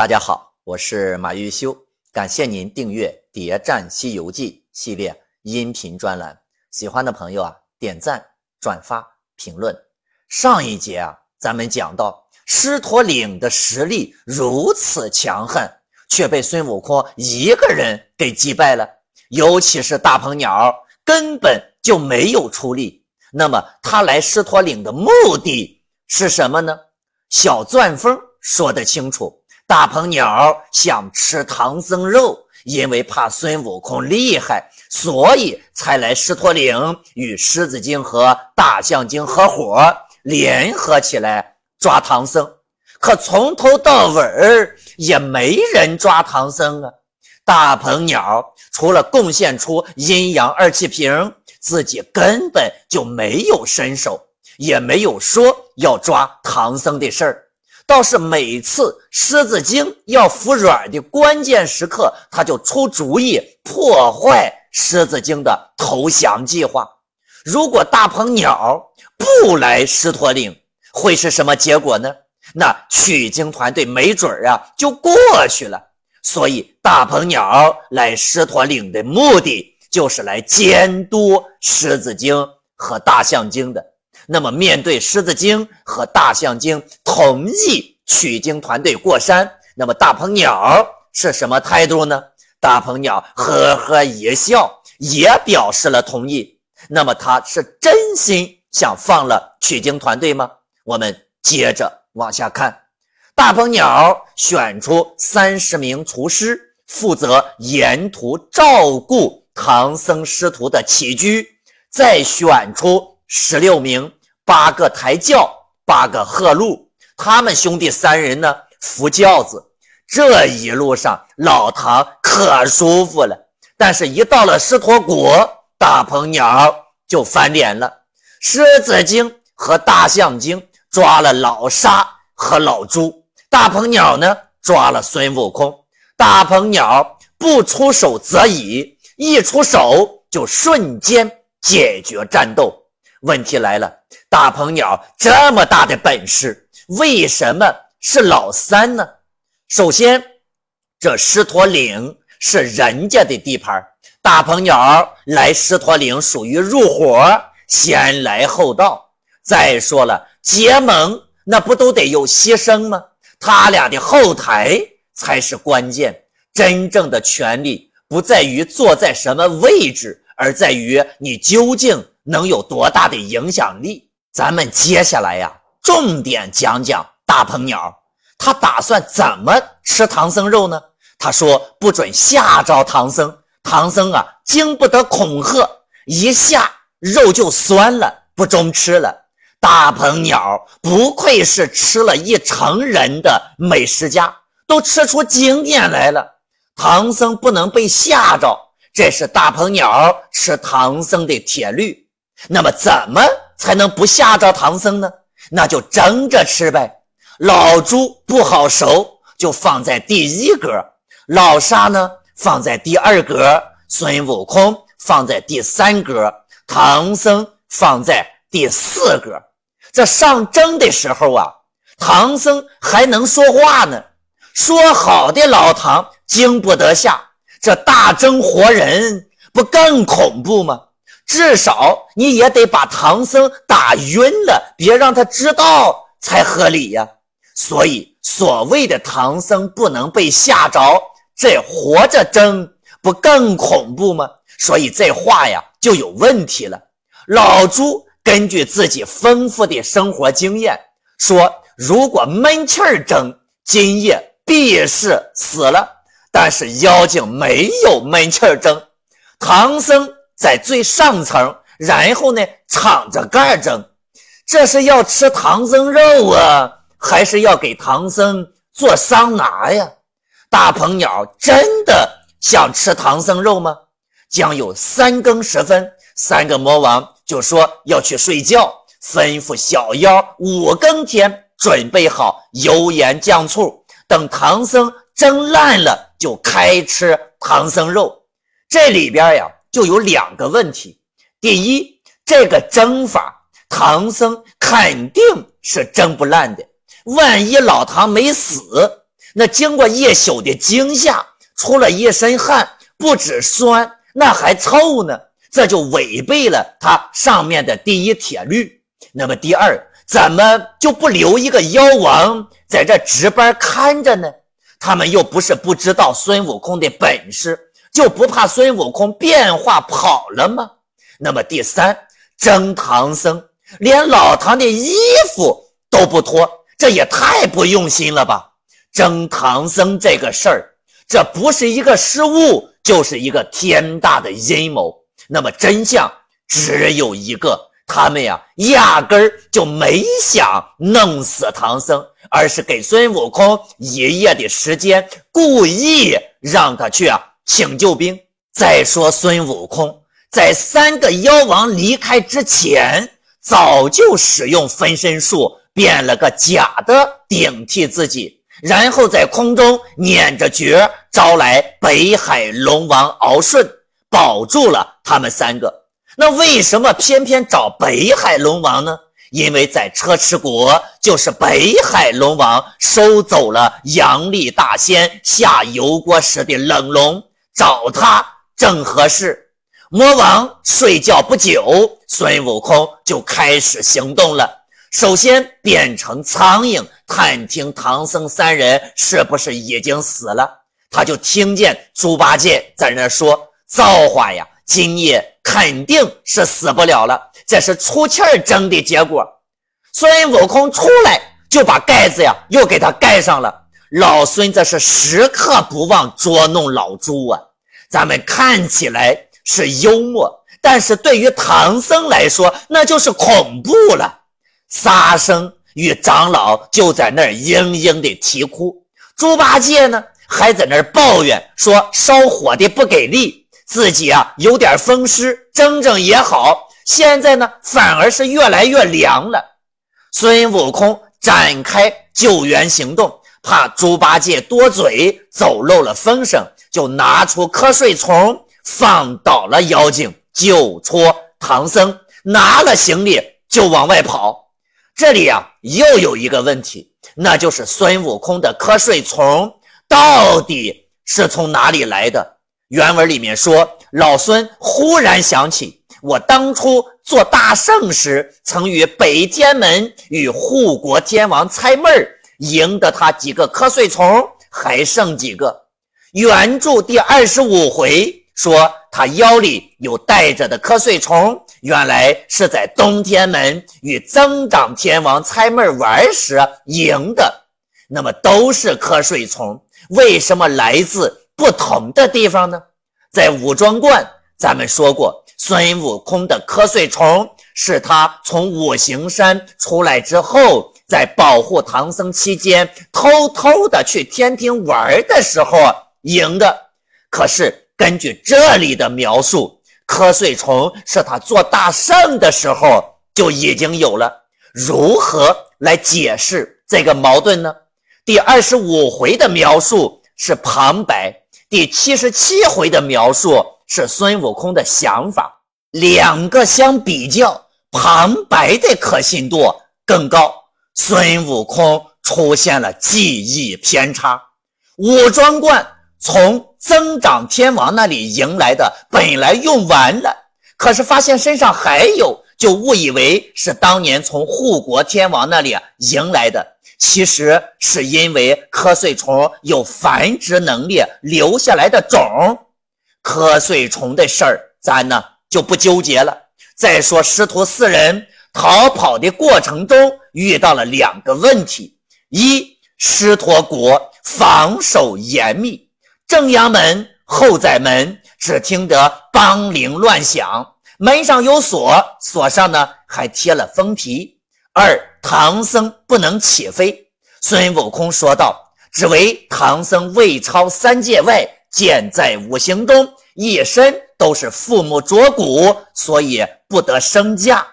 大家好，我是马玉修，感谢您订阅《谍战西游记》系列音频专栏。喜欢的朋友啊，点赞、转发、评论。上一节啊，咱们讲到狮驼岭的实力如此强悍，却被孙悟空一个人给击败了。尤其是大鹏鸟根本就没有出力。那么他来狮驼岭的目的是什么呢？小钻风说得清楚。大鹏鸟想吃唐僧肉，因为怕孙悟空厉害，所以才来狮驼岭与狮子精和大象精合伙联合起来抓唐僧。可从头到尾也没人抓唐僧啊！大鹏鸟除了贡献出阴阳二气瓶，自己根本就没有伸手，也没有说要抓唐僧的事儿。倒是每次狮子精要服软的关键时刻，他就出主意破坏狮子精的投降计划。如果大鹏鸟不来狮驼岭，会是什么结果呢？那取经团队没准儿啊就过去了。所以大鹏鸟来狮驼岭的目的，就是来监督狮子精和大象精的。那么，面对狮子精和大象精同意取经团队过山，那么大鹏鸟是什么态度呢？大鹏鸟呵呵一笑，也表示了同意。那么他是真心想放了取经团队吗？我们接着往下看。大鹏鸟选出三十名厨师，负责沿途照顾唐僧师徒的起居，再选出。十六名，八个抬轿，八个贺路，他们兄弟三人呢扶轿子。这一路上，老唐可舒服了。但是，一到了狮驼国，大鹏鸟就翻脸了。狮子精和大象精抓了老沙和老朱，大鹏鸟呢抓了孙悟空。大鹏鸟不出手则已，一出手就瞬间解决战斗。问题来了，大鹏鸟这么大的本事，为什么是老三呢？首先，这狮驼岭是人家的地盘，大鹏鸟来狮驼岭属于入伙，先来后到。再说了，结盟那不都得有牺牲吗？他俩的后台才是关键。真正的权力不在于坐在什么位置，而在于你究竟。能有多大的影响力？咱们接下来呀，重点讲讲大鹏鸟，他打算怎么吃唐僧肉呢？他说不准吓着唐僧，唐僧啊经不得恐吓，一下肉就酸了，不中吃了。大鹏鸟不愧是吃了一成人的美食家，都吃出经验来了。唐僧不能被吓着，这是大鹏鸟吃唐僧的铁律。那么怎么才能不吓着唐僧呢？那就争着吃呗。老猪不好熟，就放在第一格；老沙呢，放在第二格；孙悟空放在第三格；唐僧放在第四格。这上蒸的时候啊，唐僧还能说话呢。说好的老唐经不得下，这大蒸活人不更恐怖吗？至少你也得把唐僧打晕了，别让他知道才合理呀。所以所谓的唐僧不能被吓着，这活着争不更恐怖吗？所以这话呀就有问题了。老朱根据自己丰富的生活经验说，如果闷气儿蒸，今夜必是死了。但是妖精没有闷气儿蒸，唐僧。在最上层，然后呢，敞着盖蒸，这是要吃唐僧肉啊，还是要给唐僧做桑拿呀？大鹏鸟真的想吃唐僧肉吗？将有三更时分，三个魔王就说要去睡觉，吩咐小妖五更天准备好油盐酱醋，等唐僧蒸烂了就开吃唐僧肉。这里边呀。就有两个问题：第一，这个蒸法，唐僧肯定是蒸不烂的。万一老唐没死，那经过一宿的惊吓，出了一身汗，不止酸，那还臭呢。这就违背了他上面的第一铁律。那么第二，怎么就不留一个妖王在这值班看着呢？他们又不是不知道孙悟空的本事，就不怕孙悟空变化跑了吗？那么第三，争唐僧连老唐的衣服都不脱，这也太不用心了吧？争唐僧这个事儿，这不是一个失误，就是一个天大的阴谋。那么真相只有一个，他们呀压根儿就没想弄死唐僧，而是给孙悟空一夜的时间，故意让他去啊请救兵。再说孙悟空在三个妖王离开之前，早就使用分身术变了个假的顶替自己，然后在空中捻着诀招来北海龙王敖顺。保住了他们三个，那为什么偏偏找北海龙王呢？因为在车迟国，就是北海龙王收走了阳历大仙下油锅时的冷龙，找他正合适。魔王睡觉不久，孙悟空就开始行动了。首先变成苍蝇，探听唐僧三人是不是已经死了。他就听见猪八戒在那说。造化呀！今夜肯定是死不了了，这是出气儿蒸的结果。孙悟空出来就把盖子呀又给他盖上了。老孙这是时刻不忘捉弄老猪啊！咱们看起来是幽默，但是对于唐僧来说那就是恐怖了。沙僧与长老就在那儿嘤嘤的啼哭，猪八戒呢还在那儿抱怨说烧火的不给力。自己啊有点风湿，蒸蒸也好。现在呢，反而是越来越凉了。孙悟空展开救援行动，怕猪八戒多嘴走漏了风声，就拿出瞌睡虫放倒了妖精，救出唐僧，拿了行李就往外跑。这里啊又有一个问题，那就是孙悟空的瞌睡虫到底是从哪里来的？原文里面说，老孙忽然想起，我当初做大圣时，曾与北天门与护国天王猜闷儿，赢得他几个瞌睡虫，还剩几个。原著第二十五回说，他腰里有带着的瞌睡虫，原来是在东天门与增长天王猜闷玩时赢的。那么都是瞌睡虫，为什么来自？不同的地方呢，在武装观，咱们说过，孙悟空的瞌睡虫是他从五行山出来之后，在保护唐僧期间，偷偷的去天庭玩的时候赢的。可是根据这里的描述，瞌睡虫是他做大圣的时候就已经有了。如何来解释这个矛盾呢？第二十五回的描述是旁白。第七十七回的描述是孙悟空的想法，两个相比较，旁白的可信度更高。孙悟空出现了记忆偏差，武装观从增长天王那里迎来的本来用完了，可是发现身上还有，就误以为是当年从护国天王那里迎来的。其实是因为瞌睡虫有繁殖能力留下来的种，瞌睡虫的事儿咱呢就不纠结了。再说师徒四人逃跑的过程中遇到了两个问题：一，狮驼国防守严密，正阳门、后宰门只听得梆铃乱响，门上有锁，锁上呢还贴了封皮。二唐僧不能起飞，孙悟空说道：“只为唐僧未超三界外，剑在五行中，一身都是父母着骨，所以不得升驾。”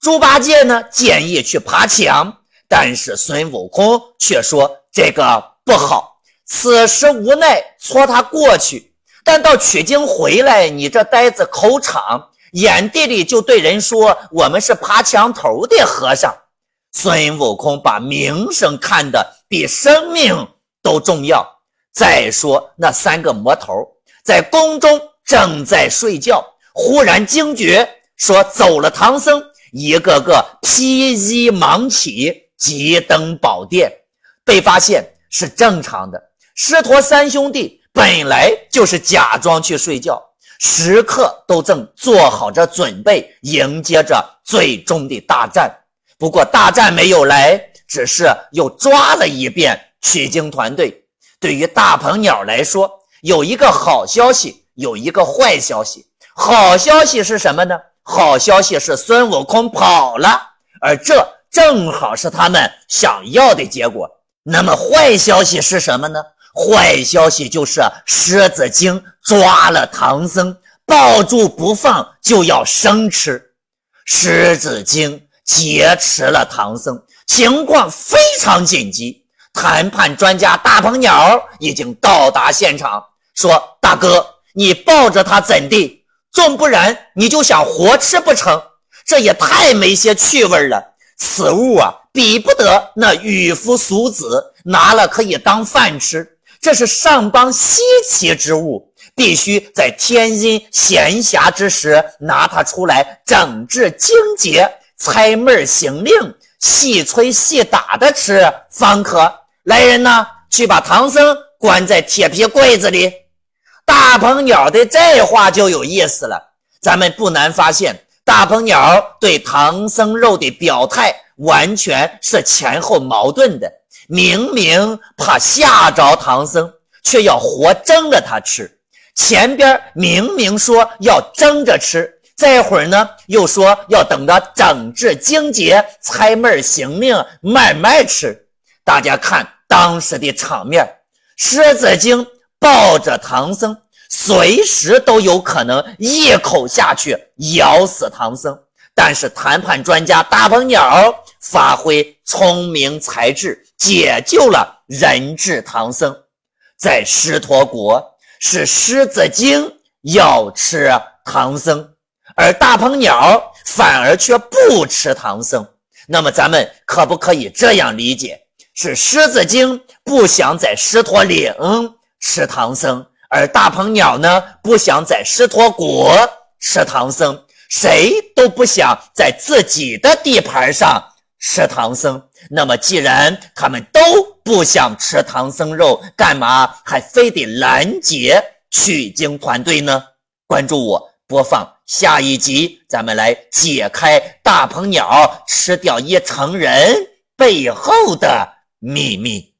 猪八戒呢建议去爬墙，但是孙悟空却说这个不好。此时无奈搓他过去，但到取经回来，你这呆子口场。眼地里就对人说：“我们是爬墙头的和尚。”孙悟空把名声看得比生命都重要。再说那三个魔头在宫中正在睡觉，忽然惊觉，说走了唐僧，一个个披衣忙起，急登宝殿。被发现是正常的。师陀三兄弟本来就是假装去睡觉，时刻都正做好着准备，迎接着最终的大战。不过大战没有来，只是又抓了一遍取经团队。对于大鹏鸟来说，有一个好消息，有一个坏消息。好消息是什么呢？好消息是孙悟空跑了，而这正好是他们想要的结果。那么坏消息是什么呢？坏消息就是狮子精抓了唐僧，抱住不放，就要生吃。狮子精劫持了唐僧，情况非常紧急。谈判专家大鹏鸟已经到达现场，说：“大哥，你抱着他怎地？纵不然，你就想活吃不成？这也太没些趣味了。此物啊，比不得那渔夫俗子拿了可以当饭吃。这是上邦稀奇之物，必须在天阴闲暇之时拿它出来整治精节，猜闷行令，细吹细打的吃方可。”来人呐，去把唐僧关在铁皮柜子里。大鹏鸟的这话就有意思了。咱们不难发现，大鹏鸟对唐僧肉的表态完全是前后矛盾的。明明怕吓着唐僧，却要活蒸着他吃；前边明明说要蒸着吃，这会儿呢又说要等着整治精节、猜闷行令慢慢吃。大家看。当时的场面，狮子精抱着唐僧，随时都有可能一口下去咬死唐僧。但是谈判专家大鹏鸟发挥聪明才智，解救了人质唐僧。在狮驼国，是狮子精要吃唐僧，而大鹏鸟反而却不吃唐僧。那么，咱们可不可以这样理解？是狮子精不想在狮驼岭吃唐僧，而大鹏鸟呢不想在狮驼国吃唐僧，谁都不想在自己的地盘上吃唐僧。那么，既然他们都不想吃唐僧肉，干嘛还非得拦截取经团队呢？关注我，播放下一集，咱们来解开大鹏鸟吃掉一成人背后的。秘密。